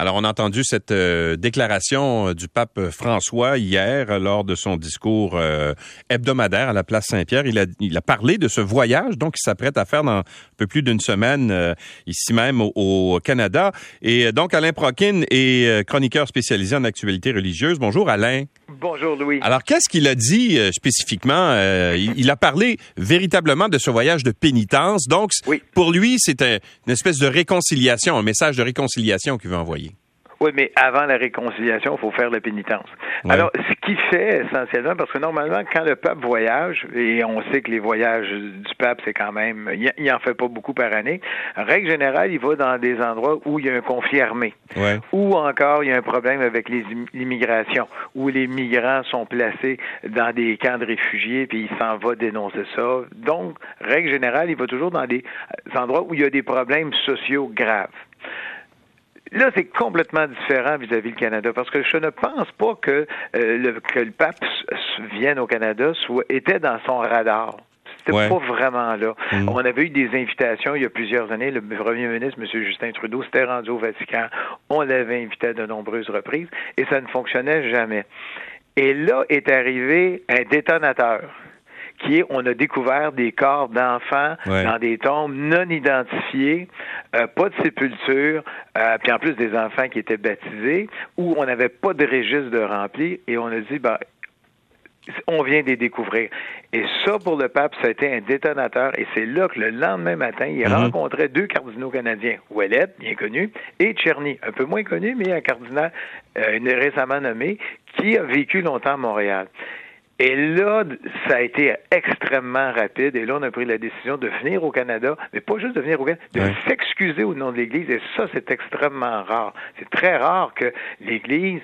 Alors, on a entendu cette euh, déclaration euh, du pape François hier lors de son discours euh, hebdomadaire à la place Saint-Pierre. Il a, il a parlé de ce voyage, donc, il s'apprête à faire dans un peu plus d'une semaine ici même au, Canada. Et donc, Alain Prokin est chroniqueur spécialisé en actualité religieuse. Bonjour, Alain. Bonjour, Louis. Alors, qu'est-ce qu'il a dit spécifiquement? Il, il, a parlé véritablement de ce voyage de pénitence. Donc, oui. pour lui, c'était une espèce de réconciliation, un message de réconciliation qu'il veut envoyer. Oui, mais avant la réconciliation, il faut faire la pénitence. Alors, ce qu'il fait essentiellement, parce que normalement, quand le pape voyage, et on sait que les voyages du pape, c'est quand même, il en fait pas beaucoup par année, en règle générale, il va dans des endroits où il y a un conflit armé, ou encore il y a un problème avec l'immigration, où les migrants sont placés dans des camps de réfugiés, puis il s'en va dénoncer ça. Donc, règle générale, il va toujours dans des endroits où il y a des problèmes sociaux graves. Là, c'est complètement différent vis-à-vis du Canada, parce que je ne pense pas que, euh, le, que le pape vienne au Canada soit, était dans son radar. C'était pas vraiment là. Mm. On avait eu des invitations il y a plusieurs années. Le premier ministre, M. Justin Trudeau, s'était rendu au Vatican. On l'avait invité à de nombreuses reprises et ça ne fonctionnait jamais. Et là est arrivé un détonateur qui est on a découvert des corps d'enfants dans des tombes non identifiées, euh, pas de sépulture, euh, puis en plus des enfants qui étaient baptisés, où on n'avait pas de registre de rempli, et on a dit, ben, on vient de les découvrir. Et ça, pour le pape, ça a été un détonateur. Et c'est là que le lendemain matin, il mhm. rencontrait deux cardinaux canadiens, Ouellet, bien connu, et Tcherny, un peu moins connu, mais un cardinal euh, récemment nommé, qui a vécu longtemps à Montréal. Et là, ça a été extrêmement rapide. Et là, on a pris la décision de venir au Canada, mais pas juste de venir au Canada, de s'excuser au nom de l'Église. Et ça, c'est extrêmement rare. C'est très rare que l'Église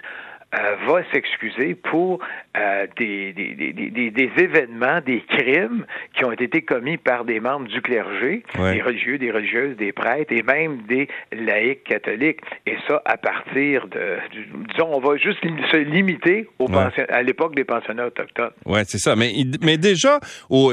euh, va s'excuser pour euh, des, des, des, des, événements, des crimes qui ont été commis par des membres du clergé, des religieux, des religieuses, des prêtres et même des laïcs catholiques. Et ça, à partir de, disons, on va juste se limiter aux à l'époque des pensionnats autochtones. Oui, c'est ça. Mais, mais déjà,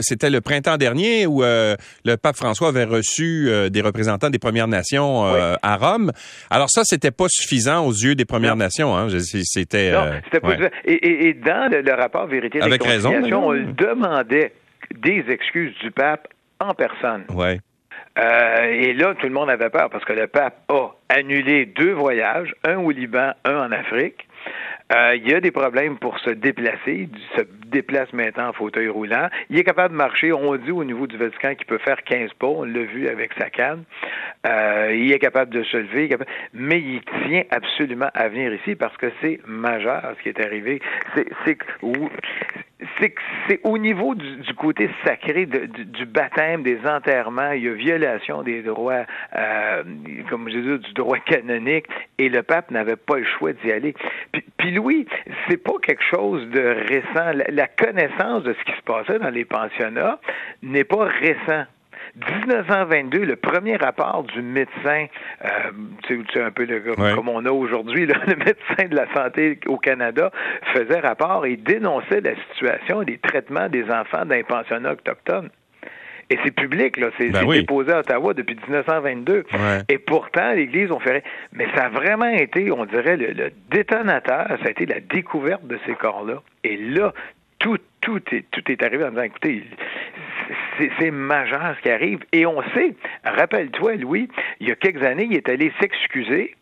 c'était le printemps dernier où euh, le pape François avait reçu des représentants des Premières Nations à Rome. Alors ça, c'était pas suffisant aux yeux des Premières Nations. Hein. C'est c'était euh, et, et, dans le, rapport Vérité et raison, on demandait des excuses du pape en personne. Ouais. Euh, et là, tout le monde avait peur parce que le pape a annulé deux voyages, un au Liban, un en Afrique. Euh, il y a des problèmes pour se déplacer. Il se déplace maintenant en fauteuil roulant. Il est capable de marcher. On dit au niveau du Vatican qu'il peut faire 15 pas. On l'a vu avec sa canne. Euh, il est capable de se lever. Mais il tient absolument à venir ici parce que c'est majeur ce qui est arrivé. C'est au niveau du, côté sacré du, baptême, des enterrements, il y a violation des droits, euh, comme je disais, du droit canonique, et le pape n'avait pas le choix d'y aller. Puis, puis Louis, c'est pas quelque chose de récent. La, connaissance de ce qui se passait dans les pensionnats n'est pas récent. 1922, le premier rapport du médecin, euh, c'est un peu le, comme on a aujourd'hui, le médecin de la santé au Canada faisait rapport et dénonçait la situation des traitements des enfants d'un pensionnat autochtone. Et c'est public, là. C'est ben déposé à Ottawa depuis 1922. Et pourtant, l'Église, on ferait. Mais ça a vraiment été, on dirait, le, le détonateur, ça a été la découverte de ces corps-là. Et là, tout, tout, est, tout est arrivé en disant, écoutez, c'est majeur ce qui arrive. Et on sait, rappelle-toi, Louis, il y a quelques années, il est allé s'excuser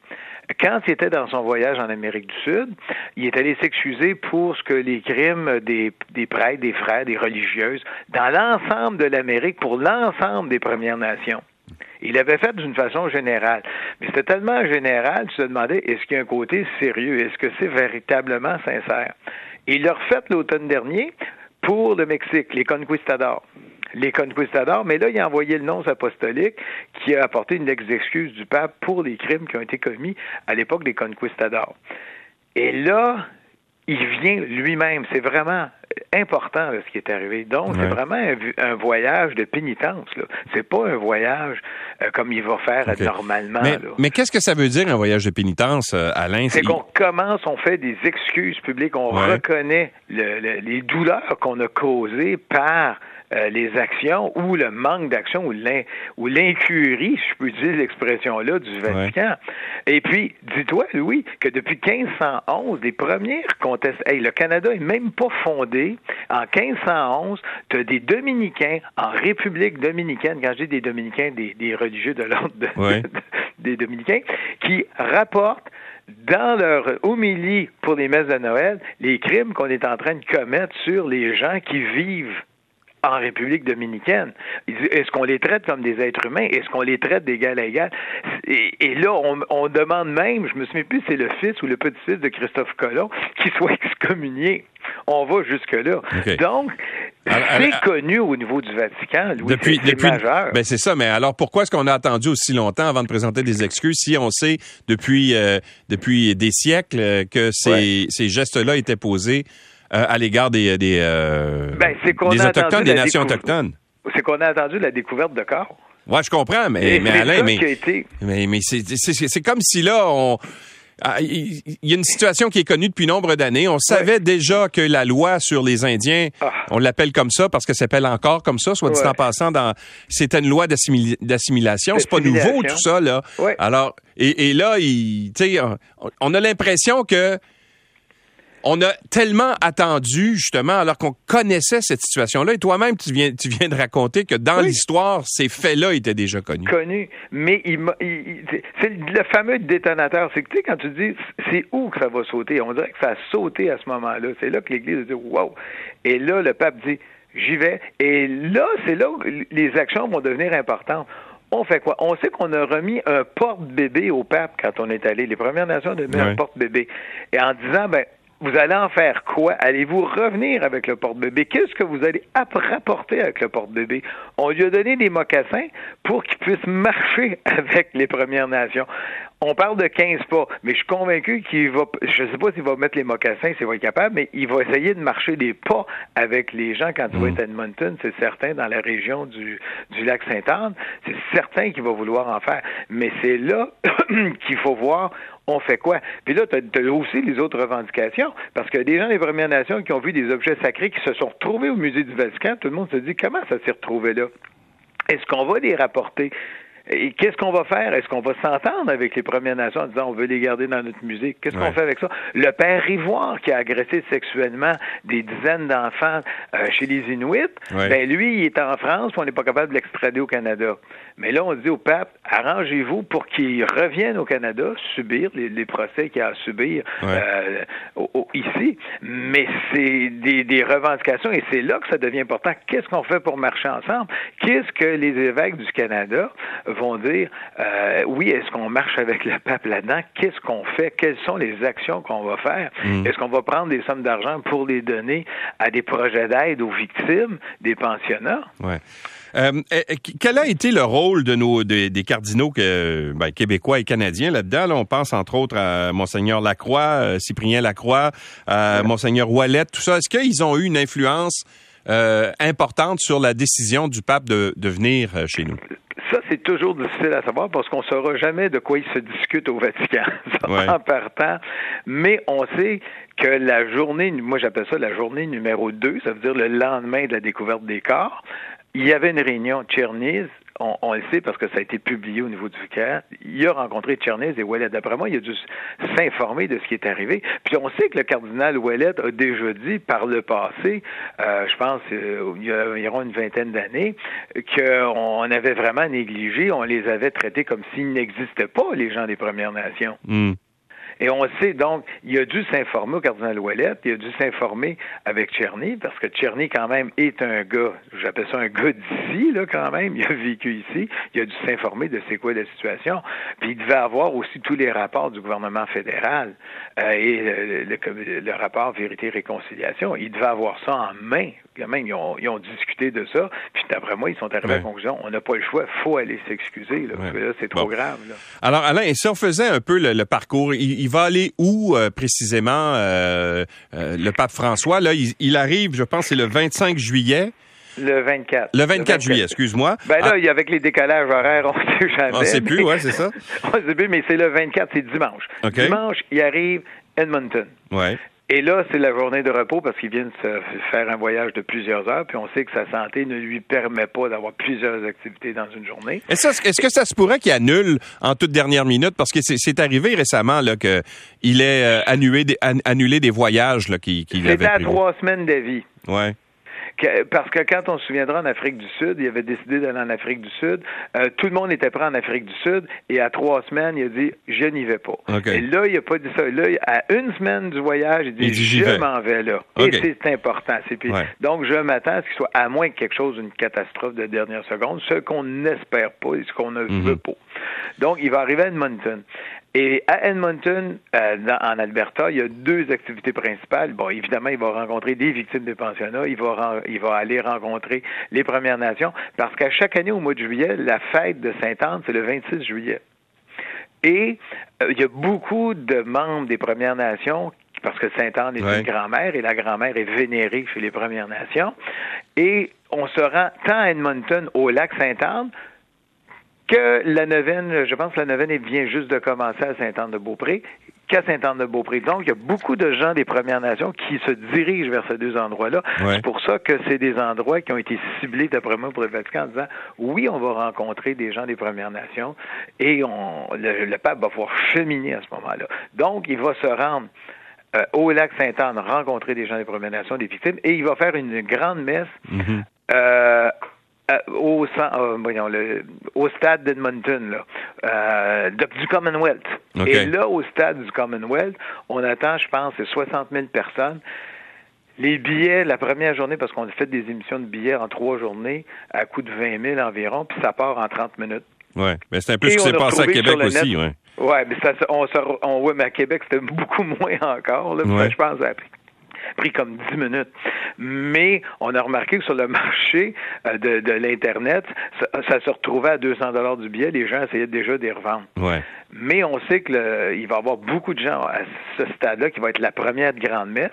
quand il était dans son voyage en Amérique du Sud, il est allé s'excuser pour ce que les crimes des, prêtres, des frères, des religieuses, dans l'ensemble de l'Amérique, pour l'ensemble des Premières Nations. Il avait fait d'une façon générale. Mais c'était tellement général, tu te demandais, est-ce qu'il y a un côté sérieux? Est-ce que c'est véritablement sincère? il l'a refait l'automne dernier pour le Mexique, les conquistadors les conquistadors, mais là, il a envoyé le nonce apostolique qui a apporté une ex-excuse du pape pour les crimes qui ont été commis à l'époque des conquistadors. Et là, il vient lui-même. C'est vraiment important ce qui est arrivé. Donc, c'est vraiment un, voyage de pénitence. C'est pas un voyage euh, comme il va faire normalement. Mais, qu'est-ce que ça veut dire un voyage de pénitence, euh, Alain? C'est qu'on commence, on fait des excuses publiques, on reconnaît les douleurs qu'on a causées par euh, les actions ou le manque d'action ou l'incurie, si je peux utiliser l'expression-là, du Vatican. Et puis, dis-toi, Louis, que depuis 1511, les premières contestations, hey, le Canada est même pas fondé. En 1511, tu as des dominicains en République dominicaine, quand je dis des dominicains, des, des religieux de l'ordre des dominicains, qui rapportent dans leur homélie pour les messes de Noël les crimes qu'on est en train de commettre sur les gens qui vivent en République dominicaine. Est-ce qu'on les traite comme des êtres humains? Est-ce qu'on les traite d'égal à égal? Et, là, on, demande même, je me souviens plus, c'est le fils ou le petit-fils de Christophe Colomb qui soit excommunié. On va jusque-là. Donc, c'est connu au niveau du Vatican. depuis, c'est majeur. Ben c'est ça. Mais alors, pourquoi est-ce qu'on a attendu aussi longtemps avant de présenter des excuses si on sait depuis euh, depuis des siècles que ces, ces gestes-là étaient posés euh, à l'égard des des, euh, ben, des autochtones, des nations autochtones? C'est qu'on a attendu la découverte de corps. Ouais, je comprends, mais, mais Alain, mais, mais, mais c'est comme si là, on, ah, il y a une situation qui est connue depuis nombre d'années. On savait déjà que la loi sur les Indiens, ah. on l'appelle comme ça parce que ça s'appelle encore comme ça, soit dit en passant, dans, c'était une loi d'assimilation. C'est pas nouveau tout ça là. Alors et, et là, il, on a l'impression que on a tellement attendu, justement, alors qu'on connaissait cette situation-là. Et toi-même, tu viens, tu viens de raconter que dans l'histoire, ces faits-là étaient déjà connus. Connus. Mais il, c'est le fameux détonateur. C'est que, tu sais, quand tu dis, c'est où que ça va sauter? On dirait que ça a sauté à ce moment-là. C'est là que l'Église dit, wow. Et là, le pape dit, j'y vais. Et là, c'est là où les actions vont devenir importantes on fait quoi? On sait qu'on a remis un porte-bébé au pape quand on est allé. Les Premières Nations ont mis un porte-bébé. Et en disant, ben, vous allez en faire quoi? Allez-vous revenir avec le porte-bébé? Qu'est-ce que vous allez rapporter avec le porte-bébé? On lui a donné des mocassins pour qu'il puisse marcher avec les Premières Nations. On parle de 15 pas, mais je suis convaincu qu'il va, je sais pas s'il va mettre les mocassins, s'il va être capable, mais il va essayer de marcher des pas avec les gens quand il va mm. être à Edmonton, c'est certain, dans la région du, du lac Sainte-Anne, c'est certain qu'il va vouloir en faire. Mais c'est là qu'il faut voir, on fait quoi? Puis là, tu as, aussi les autres revendications, parce que des gens des Premières Nations qui ont vu des objets sacrés qui se sont retrouvés au musée du Vatican, tout le monde se dit comment ça s'est retrouvé là? Est-ce qu'on va les rapporter? Et qu'est-ce qu'on va faire? Est-ce qu'on va s'entendre avec les Premières Nations en disant on veut les garder dans notre musée? Qu'est-ce qu'on fait avec ça? Le père Ivoire qui a agressé sexuellement des dizaines d'enfants euh, chez les Inuits, ben lui, il est en France, on n'est pas capable de l'extrader au Canada. Mais là, on dit au pape, arrangez-vous pour qu'il revienne au Canada, subir les, procès qu'il a à subir euh, ici. Mais c'est des, des revendications et c'est là que ça devient important. Qu'est-ce qu'on fait pour marcher ensemble? Qu'est-ce que les évêques du Canada vont dire, euh, oui, est-ce qu'on marche avec le pape là-dedans? Qu'est-ce qu'on fait? Quelles sont les actions qu'on va faire? Mm. Est-ce qu'on va prendre des sommes d'argent pour les donner à des projets d'aide aux victimes des pensionnats? Ouais. Euh, quel a été le rôle de nos des cardinaux que, ben, québécois et canadiens là-dedans? on pense entre autres à Monseigneur Lacroix, euh, Cyprien Lacroix, à Monseigneur Wallet, tout ça. Est-ce qu'ils ont eu une influence euh, importante sur la décision du pape de, de venir chez nous? Ça, c'est toujours difficile à savoir parce qu'on ne saura jamais de quoi il se discute au Vatican en partant. Mais on sait que la journée, moi j'appelle ça la journée numéro 2, ça veut dire le lendemain de la découverte des corps, il y avait une réunion Tcherniz, on, le sait parce que ça a été publié au niveau du vicaire. Il a rencontré Tcherniz et Ouellet. D'après moi, il a dû s'informer de ce qui est arrivé. Puis on sait que le cardinal Ouellet a déjà dit par le passé, euh, je pense euh, il y a environ une vingtaine d'années, qu'on avait vraiment négligé, on les avait traités comme s'ils n'existaient pas, les gens des Premières Nations. Hmm. Et on sait donc, il a dû s'informer au cardinal Ouellet, il a dû s'informer avec Tcherny, parce que Tcherny, quand même, est un gars, j'appelle ça un gars d'ici, là, quand même, il a vécu ici, il a dû s'informer de c'est quoi la situation. Puis il devait avoir aussi tous les rapports du gouvernement fédéral euh, et le, rapport Vérité-Réconciliation. Il devait avoir ça en main. Quand même, ils ont, discuté de ça. Puis d'après moi, ils sont arrivés à la conclusion, on n'a pas le choix, faut aller s'excuser, là, parce que là, c'est trop grave. Alors, Alain, si on faisait un peu le, parcours, il va aller où euh, précisément euh, euh, le pape François? Là, il, arrive, je pense, c'est le 25 juillet. Le 24. Le 24, juillet, excuse-moi. Ben là, ah. avec les décalages horaires, on ne sait jamais. On ne sait plus, ouais, c'est ça. on ne sait plus, mais c'est le 24, c'est dimanche. Dimanche, il arrive Edmonton. Ouais. Et là, c'est la journée de repos parce qu'il vient de se faire un voyage de plusieurs heures, puis on sait que sa santé ne lui permet pas d'avoir plusieurs activités dans une journée. Est-ce que ça se pourrait qu'il annule en toute dernière minute? Parce que c'est arrivé récemment qu'il ait euh, annulé, des, annulé des voyages qu'il qu avait C'était à trois semaines d'avis. Ouais parce que quand on se souviendra en Afrique du Sud, il avait décidé d'aller en Afrique du Sud. Euh, tout le monde était prêt en Afrique du Sud et à trois semaines, il a dit je n'y vais pas. Et là, il n'a pas dit ça. Là, à une semaine du voyage, il dit, je m'en vais là. Et c'est important. Donc, je m'attends à ce qu'il soit, à moins que quelque chose, une catastrophe de dernière seconde, ce qu'on n'espère pas et ce qu'on ne mhm. veut pas. Donc, il va arriver à Edmonton. Et à Edmonton, euh, en Alberta, il y a deux activités principales. Bon, évidemment, il va rencontrer des victimes des pensionnats. Il va, il va aller rencontrer les Premières Nations parce qu'à chaque année, au mois de juillet, la fête de Sainte-Anne, c'est le 26 juillet. Et euh, il y a beaucoup de membres des Premières Nations parce que Sainte-Anne est une grand-mère et la grand-mère est vénérée chez les Premières Nations. Et on se rend tant à Edmonton au lac Sainte-Anne que la neuvaine, je pense que la neuvaine vient juste de commencer à Sainte-Anne-de-Beaupré, qu'à Sainte-Anne-de-Beaupré. Donc, il y a beaucoup de gens des Premières Nations qui se dirigent vers ces deux endroits-là. C'est pour ça que c'est des endroits qui ont été ciblés, d'après moi, pour le Vatican, en disant, oui, on va rencontrer des gens des Premières Nations et on, le, pape va pouvoir cheminer à ce moment-là. Donc, il va se rendre euh, au lac Sainte-Anne, rencontrer des gens des Premières Nations, des victimes, et il va faire une grande messe mm-hmm. euh, au, euh, au stade d'Edmonton, euh, du Commonwealth. Et là, au stade du Commonwealth, on attend, je pense, 60 000 personnes. Les billets, la première journée, parce qu'on a fait des émissions de billets en trois journées, à coût de 20 000 environ, puis ça part en 30 minutes. Oui, mais c'est un peu ce qui s'est passé à Québec aussi, oui. Oui, mais ça, on, on, ouais, mais à Québec, c'était beaucoup moins encore. Là, Je pense pris comme 10 minutes. Mais on a remarqué que sur le marché euh, de, de l'Internet, ça, se retrouvait à 200 dollars du billet. Les gens essayaient déjà de les revendre. Ouais. Mais on sait qu'il va y avoir beaucoup de gens à ce stade-là qui va être la première grande messe.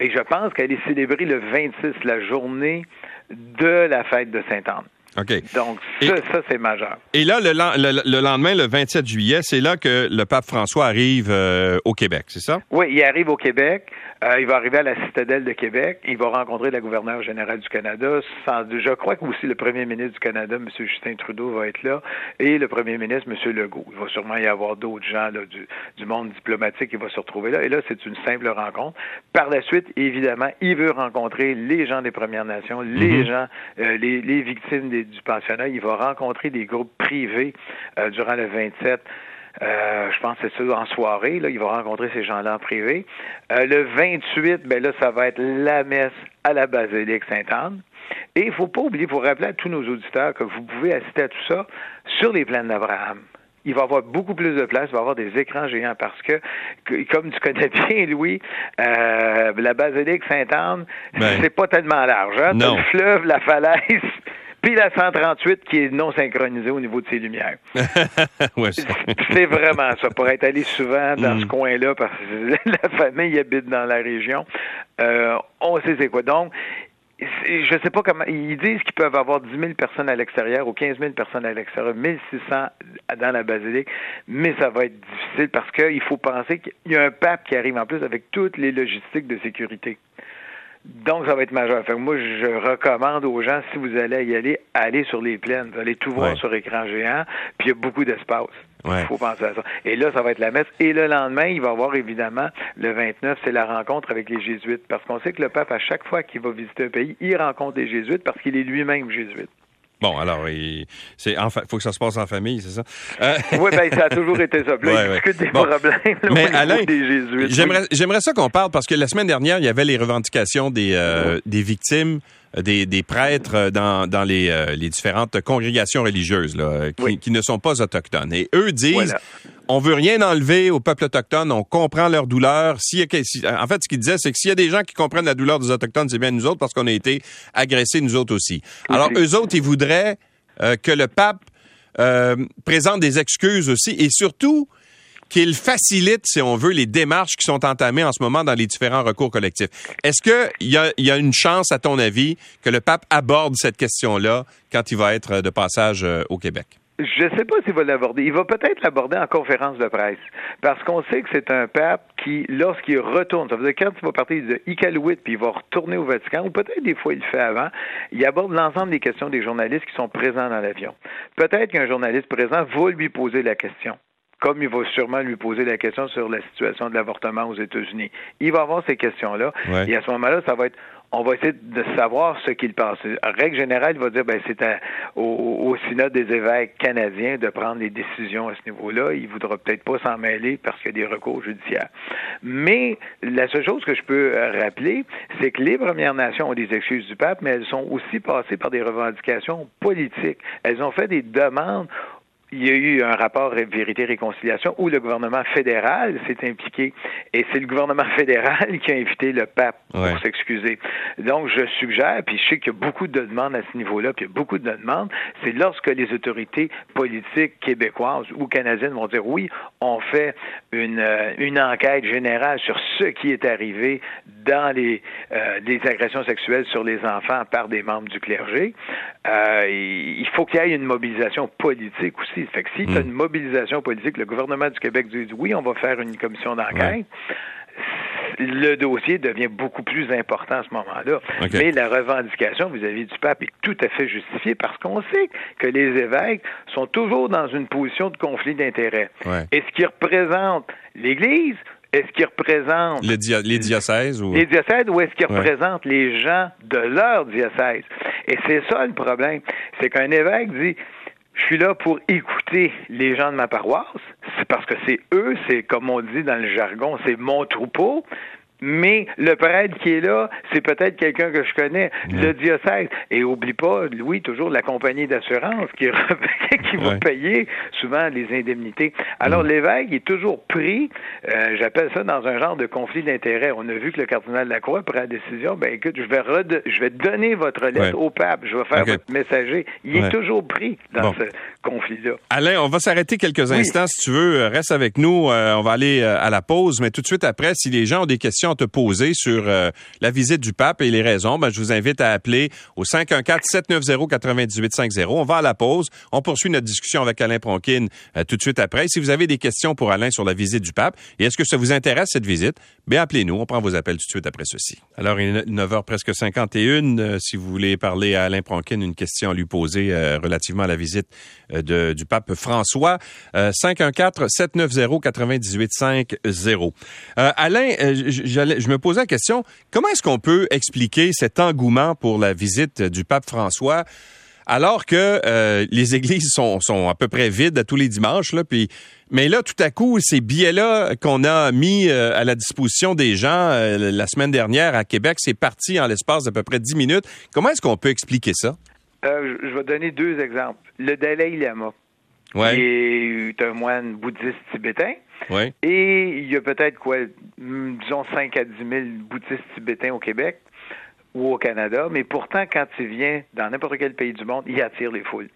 Et je pense qu'elle est célébrée le 26, la journée de la fête de Sainte-Anne. OK. Donc, ça, ça c'est majeur. Et là, le, le, lendemain, le 27 juillet, c'est là que le pape François arrive euh, au Québec, c'est ça? Oui, il arrive au Québec. Euh, il va arriver à la citadelle de Québec. Il va rencontrer la gouverneure générale du Canada. je crois que aussi le premier ministre du Canada, M. Justin Trudeau, va être là, et le premier ministre, M. Legault. Il va sûrement y avoir d'autres gens du, monde diplomatique qui vont se retrouver là. Et là, c'est une simple rencontre. Par la suite, évidemment, il veut rencontrer les gens des Premières Nations, les mhm. gens, euh, les, victimes du pensionnat. Il va rencontrer des groupes privés euh, durant le 27. Euh, je pense que c'est ça en soirée. Là, il va rencontrer ces gens-là en privé. Euh, le 28, ben là, ça va être la messe à la basilique Sainte-Anne. Et il ne faut pas oublier, il faut rappeler à tous nos auditeurs que vous pouvez assister à tout ça sur les plaines d'Abraham il va y avoir beaucoup plus de place, il va y avoir des écrans géants parce que, comme tu connais bien, Louis, euh, la basilique Sainte-Anne, ben. c'est pas tellement large. Hein? le fleuve, la falaise, puis la 138 qui est non synchronisée au niveau de ses lumières. c'est vraiment ça. Pour être allé souvent dans ce mm. coin-là, parce que la famille habite dans la région, euh, on sait c'est quoi. Donc, je sais pas comment. Ils disent qu'ils peuvent avoir 10 000 personnes à l'extérieur ou 15 000 personnes à l'extérieur, 1600 dans la basilique, mais ça va être difficile parce qu'il faut penser qu'il y a un pape qui arrive en plus avec toutes les logistiques de sécurité. Donc, ça va être majeur. Fait moi, je recommande aux gens, si vous allez y aller, aller sur les plaines. Vous allez tout voir sur écran géant, puis il y a beaucoup d'espace. Il faut penser à ça. Et là, ça va être la messe. Et le lendemain, il va y avoir évidemment, le 29, c'est la rencontre avec les jésuites. Parce qu'on sait que le pape, à chaque fois qu'il va visiter un pays, il rencontre des jésuites parce qu'il est lui-même jésuite. Bon, alors, il faut que ça se passe en famille, c'est ça? Euh... Oui, bien, ça a toujours été ça. Là, il des problèmes mais Alain, des jésuites. J'aimerais, j'aimerais ça qu'on parle parce que la semaine dernière, il y avait les revendications des, euh, des victimes des, des prêtres dans, dans les, euh, les différentes congrégations religieuses là, qui, qui, ne sont pas autochtones. Et eux disent, on veut rien enlever au peuple autochtone, on comprend leur douleur. Si, en fait, ce qu'ils disaient, c'est que s'il y a des gens qui comprennent la douleur des autochtones, c'est bien nous autres parce qu'on a été agressés nous autres aussi. Alors, eux autres, ils voudraient euh, que le pape euh, présente des excuses aussi et surtout qu'il facilite, si on veut, les démarches qui sont entamées en ce moment dans les différents recours collectifs. Est-ce qu'il y a, une chance, à ton avis, que le pape aborde cette question-là quand il va être de passage euh, au Québec? Je ne sais pas s'il va l'aborder. Il va peut-être l'aborder en conférence de presse. Parce qu'on sait que c'est un pape qui, lorsqu'il retourne, ça veut dire quand il va partir de Iqaluit puis il va retourner au Vatican, ou peut-être des fois il le fait avant, il aborde l'ensemble des questions des journalistes qui sont présents dans l'avion. Peut-être qu'un journaliste présent va lui poser la question comme il va sûrement lui poser la question sur la situation de l'avortement aux États-Unis. Il va avoir ces questions-là, et à ce moment-là, ça va être on va essayer de savoir ce qu'il pense. En règle générale, il va dire ben c'est au, au, synode des évêques canadiens de prendre les décisions à ce niveau-là. Il voudra peut-être pas s'en mêler parce qu'il y a des recours judiciaires. Mais la seule chose que je peux rappeler, c'est que les Premières Nations ont des excuses du pape, mais elles sont aussi passées par des revendications politiques. Elles ont fait des demandes il y a eu un rapport Vérité-Réconciliation où le gouvernement fédéral s'est impliqué. Et c'est le gouvernement fédéral qui a invité le pape pour s'excuser. Donc, je suggère, puis je sais qu'il y a beaucoup de demandes à ce niveau-là, puis il y a beaucoup de demandes, c'est lorsque les autorités politiques québécoises ou canadiennes vont dire oui, on fait une, euh, une enquête générale sur ce qui est arrivé dans les, euh, les agressions sexuelles sur les enfants par des membres du clergé, euh, il faut qu'il y ait une mobilisation politique aussi fait que si tu as hmm. une mobilisation politique, le gouvernement du Québec dit oui, on va faire une commission d'enquête. le dossier devient beaucoup plus important à ce moment-là. Mais la revendication vis-à-vis du pape est tout à fait justifiée parce qu'on sait que les évêques sont toujours dans une position de conflit d'intérêts. Est-ce qu'ils représentent l'Église? Est-ce qu'ils représentent les, diocèses ou les diocèses ou est-ce qu'ils représentent les gens de leur diocèse? Et c'est ça le problème, c'est qu'un évêque dit je suis là pour écouter les gens de ma paroisse. C'est parce que c'est eux, c'est comme on dit dans le jargon, c'est mon troupeau mais le prêtre qui est là, c'est peut-être quelqu'un que je connais, le diocèse. Et oublie pas, Louis, toujours la compagnie d'assurance qui, qui va payer souvent les indemnités. Alors l'évêque est toujours pris, euh, j'appelle ça dans un genre de conflit d'intérêts. On a vu que le cardinal Lacroix prend la décision, ben écoute, je vais, je vais donner votre lettre au pape, je vais faire votre messager. Il est toujours pris dans ce conflit-là. Alain, on va s'arrêter quelques instants si tu veux. Reste avec nous, euh, on va aller euh, à la pause, mais tout de suite après, si les gens ont des questions te poser sur euh, la visite du pape et les raisons, ben, je vous invite à appeler au 514-790-9850. On va à la pause. On poursuit notre discussion avec Alain Pronkin euh, tout de suite après. Si vous avez des questions pour Alain sur la visite du pape et est-ce que ça vous intéresse cette visite, bien appelez-nous. On prend vos appels tout de suite après ceci. Alors, il est 9h presque 51. Euh, si vous voulez parler à Alain Pronkin, une question à lui poser relativement à la visite du pape François, 514-790-9850. Alain, je me posais la question, comment est-ce qu'on peut expliquer cet engouement pour la visite du pape François alors que euh, les églises sont, à peu près vides à tous les dimanches, là, puis mais là, tout à coup, ces billets-là qu'on a mis euh, à la disposition des gens euh, la semaine dernière à Québec, c'est parti en l'espace d'à peu près 10 minutes. Comment est-ce qu'on peut expliquer ça? je vais donner deux exemples. Le Dalai Lama, qui est un moine bouddhiste tibétain, et il y a peut-être quoi, disons 5 à 10 000 bouddhistes tibétains au Québec ou au Canada, mais pourtant, quand il vient dans n'importe quel pays du monde, il attire les foules.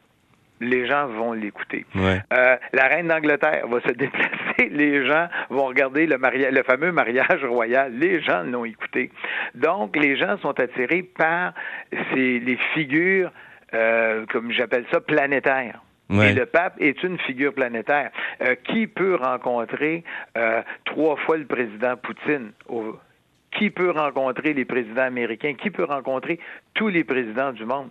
Les gens vont l'écouter. Euh, la reine d'Angleterre va se déplacer, les gens vont regarder le, le fameux mariage royal, les gens l'ont écouté. Donc, les gens sont attirés par ces, les figures, euh, comme j'appelle ça, planétaires. Le pape est une figure planétaire. Euh, qui peut rencontrer euh, trois fois le président Poutine Qui peut rencontrer les présidents américains? Qui peut rencontrer tous les présidents du monde?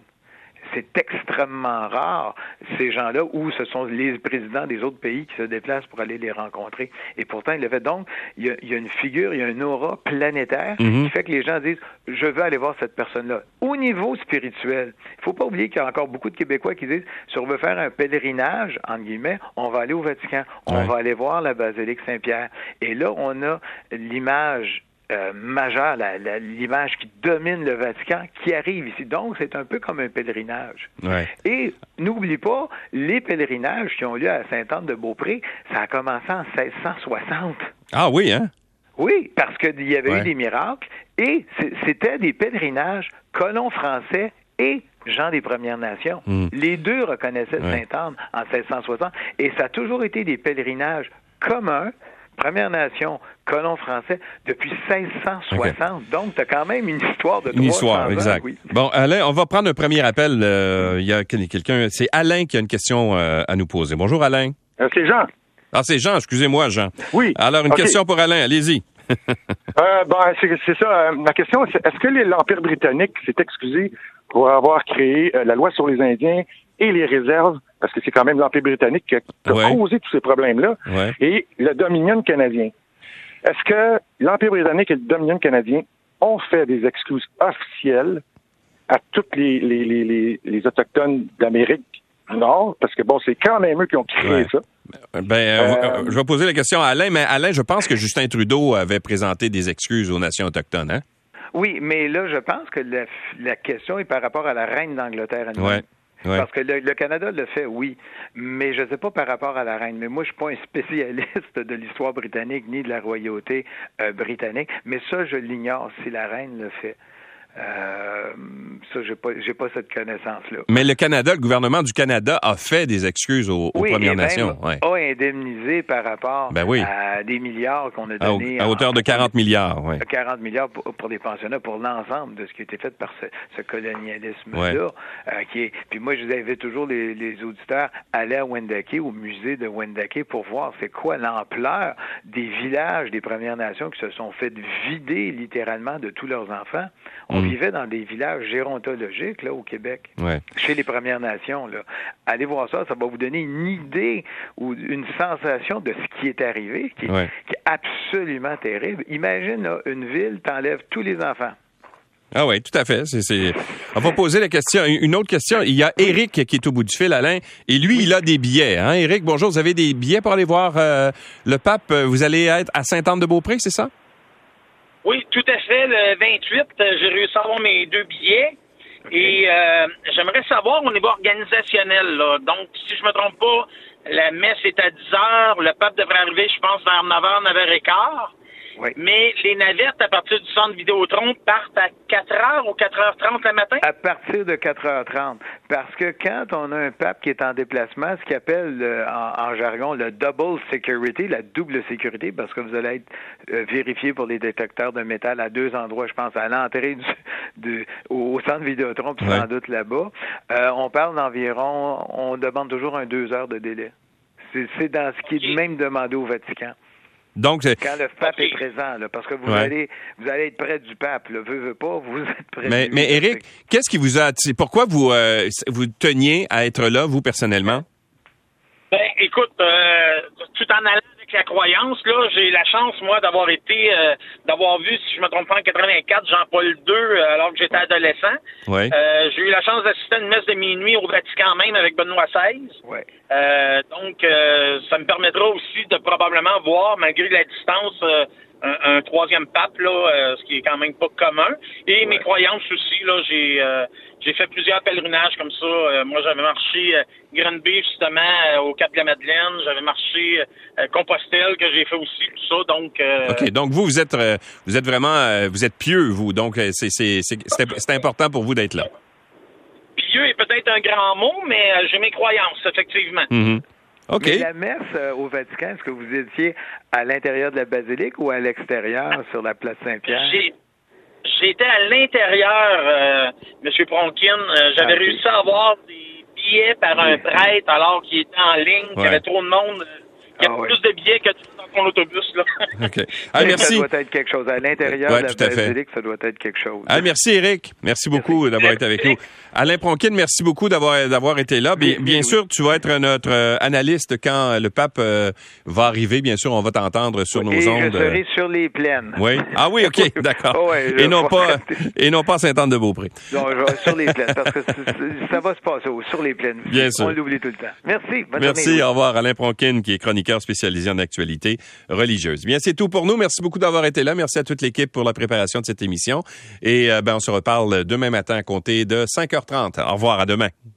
C'est extrêmement rare, ces gens-là, où ce sont les présidents des autres pays qui se déplacent pour aller les rencontrer. Et pourtant, il le fait. Donc, il y a, une figure, il y a une aura planétaire mhm. qui fait que les gens disent, je veux aller voir cette personne-là. Au niveau spirituel, il faut pas oublier qu'il y a encore beaucoup de Québécois qui disent, si on veut faire un pèlerinage, entre guillemets, on va aller au Vatican, on va aller voir la basilique Saint-Pierre. Et là, on a l'image euh, majeur, l'image qui domine le Vatican, qui arrive ici. Donc, c'est un peu comme un pèlerinage. Et n'oublie pas, les pèlerinages qui ont lieu à Sainte-Anne-de-Beaupré, ça a commencé en 1660. Ah oui, hein? Oui, parce qu'il y avait eu des miracles et c'était des pèlerinages colons français et gens des Premières Nations. Hmm. Les deux reconnaissaient Sainte-Anne en 1660 et ça a toujours été des pèlerinages communs Première Nation, colon français, depuis 1660. Donc, tu as quand même une histoire de Une histoire, exact. Bon, Alain, on va prendre un premier appel. Euh, il y a quelqu'un, c'est Alain qui a une question euh, à nous poser. Bonjour, Alain. Euh, c'est Jean. Ah, c'est Jean, excusez-moi, Jean. Oui. Alors, une question pour Alain, allez-y. ben, c'est ça. Ma question, c'est est-ce que l'Empire britannique s'est excusé pour avoir créé la loi sur les Indiens et les réserves, parce que c'est quand même l'Empire britannique qui a, causé tous ces problèmes-là, et le Dominion canadien. Est-ce que l'Empire britannique et le Dominion canadien ont fait des excuses officielles à tous les, les, les, Autochtones d'Amérique du Nord? Parce que, bon, c'est quand même eux qui ont créé ça. Ben, euh, euh, je vais poser la question à Alain, mais Alain, je pense que Justin Trudeau avait présenté des excuses aux nations autochtones, hein? Oui, mais là, je pense que la, question est par rapport à la reine d'Angleterre Parce que le, Canada le fait, oui, mais je ne sais pas par rapport à la reine. Mais moi, je suis pas un spécialiste de l'histoire britannique ni de la royauté euh, britannique. Mais ça, je l'ignore si la reine le fait. Euh, ça, j'ai pas, j'ai pas cette connaissance-là. Mais le Canada, le gouvernement du Canada a fait des excuses aux, Premières Nations. Oui, a indemnisé par rapport ben à des milliards qu'on a donnés. À, hauteur de 40 milliards, oui. 40 milliards pour, pour des pensionnats, pour l'ensemble de ce qui a été fait par ce, colonialisme-là. Euh, qui est, puis moi, je vous invite toujours les, les auditeurs à aller à Wendake, au musée de Wendake, pour voir c'est quoi l'ampleur des villages des Premières Nations qui se sont fait vider littéralement de tous leurs enfants. On mm. Vivait dans des villages gérontologiques là au Québec, chez les Premières Nations. Là. Allez voir ça, ça va vous donner une idée ou une sensation de ce qui est arrivé, qui, est absolument terrible. Imagine une ville, t'enlèves tous les enfants. Ah oui, tout à fait. On va poser la question. Une autre question. Il y a Eric qui est au bout du fil, Alain, et lui, il a des billets. Hein? Eric, bonjour. Vous avez des billets pour aller voir euh, le pape? Vous allez être à Sainte-Anne-de-Beaupré, c'est ça? Oui, tout à fait. Le 28, euh, j'ai réussi à avoir mes deux billets. Et euh, j'aimerais savoir au niveau organisationnel, là. donc si je me trompe pas, la messe est à 10 heures, le pape devrait arriver, je pense, vers 9h, 9h15. Oui. Mais les navettes à partir du centre Vidéotron partent à 4h ou 4h30 le matin? À partir de 4h30. Parce que quand on a un pape qui est en déplacement, ce qu'il appelle en, jargon le double security, la double sécurité, parce que vous allez être euh, vérifié pour les détecteurs de métal à deux endroits, je pense, à l'entrée du, du au, centre Vidéotron, puis sans doute là-bas. Euh, on parle d'environ, on demande toujours un deux heures de délai. C'est dans ce qui est même demandé au Vatican. Donc, quand le pape est présent, là, parce que vous allez vous allez être près du pape, là, veut, veut pas, vous êtes près. Mais, mais Eric, qu'est-ce qui vous a pourquoi vous euh, vous teniez à être là, vous personnellement? Ben, écoute, euh, tout en allant la croyance, là, j'ai la chance, moi, d'avoir été, euh, d'avoir vu, si je me trompe pas, en 84, Jean-Paul II, alors que j'étais adolescent. Ouais. j'ai eu la chance d'assister à une messe de minuit au Vatican même avec Benoît XVI. Ouais. donc, ça me permettra aussi de probablement voir, malgré la distance, un, troisième pape, là, euh, ce qui est quand même pas commun. Et mes croyances aussi, là, j'ai euh, j'ai fait plusieurs pèlerinages comme ça. Euh, moi, j'avais marché Grenby, justement, au Cap de la Madeleine. J'avais marché Compostelle, que j'ai fait aussi, tout ça. Donc, OK, donc vous, vous êtes vous êtes vraiment vous êtes pieux, vous. Donc, c'est c'est important pour vous d'être là. Pieux est peut-être un grand mot, mais j'ai mes croyances, effectivement. Mm-hmm. Mais la messe euh, au Vatican, est-ce que vous étiez à l'intérieur de la basilique ou à l'extérieur sur la place Saint-Pierre? J'étais à l'intérieur, euh, M. Pronkin. Euh, j'avais ah, réussi à avoir des billets par un prêtre alors qu'il était en ligne, qu'il y avait trop de monde. Il y a ah, plus de billets que dans ton autobus. Là. OK. Ah, merci. Ça doit être quelque chose. À l'intérieur de la basilique, ça doit être quelque chose. Ah, merci, Eric. Merci beaucoup d'avoir été avec nous. Alain Pronkin, merci beaucoup d'avoir d'avoir été là. Bien, bien sûr, tu vas être notre euh, analyste quand le pape euh, va arriver. Bien sûr, on va t'entendre sur nos et ondes. Je serai sur les plaines. Oui. Ah oui, OK, d'accord. et, non pas, et non pas Saint-Anne-de-Beaupré. Non, je vais sur les plaines, parce que ça va se passer sur les plaines. Bien sûr. On l'oublie tout le temps. Merci. Bonne merci. Au revoir, Alain Pronkin, qui est spécialisé en actualité religieuse. Bien, c'est tout pour nous. Merci beaucoup d'avoir été là. Merci à toute l'équipe pour la préparation de cette émission. Et euh, ben, on se reparle demain matin à compter de 5h30. Au revoir, à demain.